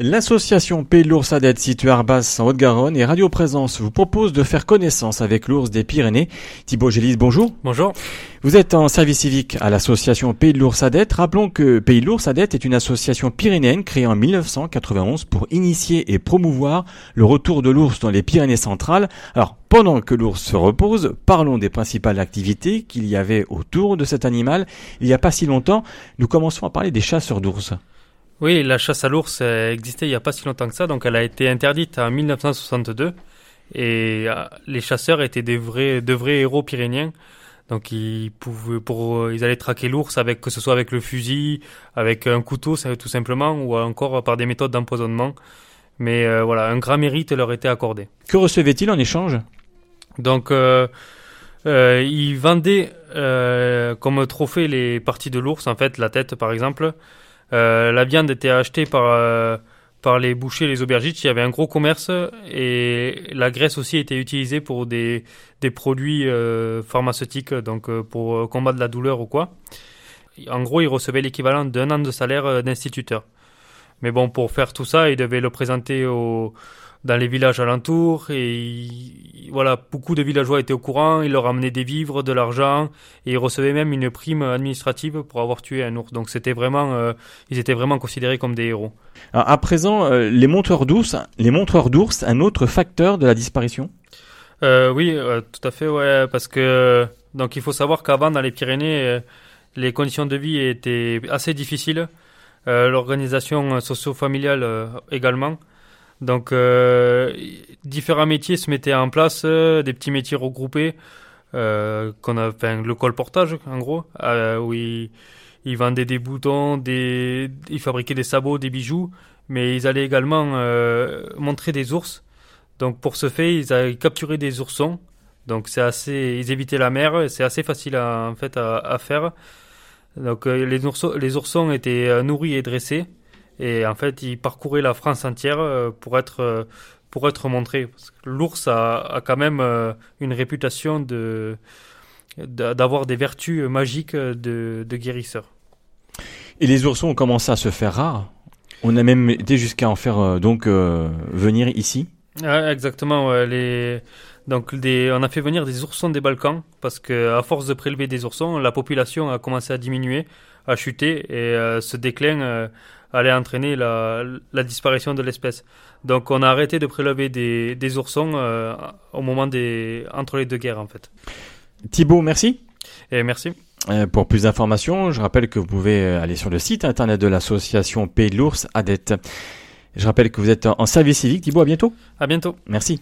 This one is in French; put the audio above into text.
L'association Pays de l'Ours Adette située à Arbas en Haute-Garonne et Radio Présence vous propose de faire connaissance avec l'ours des Pyrénées. Thibaut Gélis, bonjour. Bonjour. Vous êtes en service civique à l'association Pays de l'Ours Adette. Rappelons que Pays de l'Ours Adette est une association pyrénéenne créée en 1991 pour initier et promouvoir le retour de l'ours dans les Pyrénées centrales. Alors, pendant que l'ours se repose, parlons des principales activités qu'il y avait autour de cet animal. Il n'y a pas si longtemps, nous commençons à parler des chasseurs d'ours. Oui, la chasse à l'ours existait il n'y a pas si longtemps que ça, donc elle a été interdite en 1962. Et euh, les chasseurs étaient des vrais, de vrais héros pyréniens. Donc ils pouvaient, pour, ils allaient traquer l'ours avec que ce soit avec le fusil, avec un couteau tout simplement, ou encore par des méthodes d'empoisonnement. Mais euh, voilà, un grand mérite leur était accordé. Que recevaient-ils en échange? Donc euh, euh, ils vendaient euh, comme trophée les parties de l'ours, en fait la tête par exemple. Euh, la viande était achetée par, euh, par les bouchers, les aubergistes. Il y avait un gros commerce et la graisse aussi était utilisée pour des, des produits euh, pharmaceutiques, donc pour combattre la douleur ou quoi. En gros, ils recevaient l'équivalent d'un an de salaire d'instituteur. Mais bon, pour faire tout ça, ils devaient le présenter au, dans les villages alentours et voilà, beaucoup de villageois étaient au courant, ils leur amenaient des vivres, de l'argent et ils recevaient même une prime administrative pour avoir tué un ours. Donc c'était vraiment, euh, ils étaient vraiment considérés comme des héros. Alors, à présent, euh, les montreurs d'ours, les montreurs d'ours, un autre facteur de la disparition? Euh, Oui, tout à fait, ouais, parce que donc il faut savoir qu'avant dans les Pyrénées, les conditions de vie étaient assez difficiles, l'organisation socio-familiale également. Donc euh, différents métiers se mettaient en place, euh, des petits métiers regroupés, euh, qu'on a, le colportage en gros, euh, où ils, vendaient des boutons, des, ils fabriquaient des sabots, des bijoux, mais ils allaient également euh, montrer des ours. Donc pour ce fait, ils avaient capturé des oursons. Donc c'est assez, ils évitaient la mer, c'est assez facile en fait à faire. Donc les oursons, les oursons étaient nourris et dressés. Et en fait, il parcourait la France entière euh, pour être, euh, pour être montré. L'ours a, a, quand même euh, une réputation de, d'avoir des vertus magiques de, de guérisseur. Et les oursons ont commencé à se faire rares. On a même été jusqu'à en faire donc euh, venir ici? Ah, exactement. Ouais, les... Donc des... on a fait venir des oursons des Balkans parce que à force de prélever des oursons, la population a commencé à diminuer, à chuter et euh, ce déclin euh, allait entraîner la, la disparition de l'espèce. Donc on a arrêté de prélever des, des oursons euh, au moment des entre les deux guerres en fait. Thibaut, merci. Et merci. Euh, pour plus d'informations, je rappelle que vous pouvez aller sur le site internet de l'association Pays de l'Ours Adette. Je rappelle que vous êtes en service civique. Thibaut, à bientôt. À bientôt. Merci.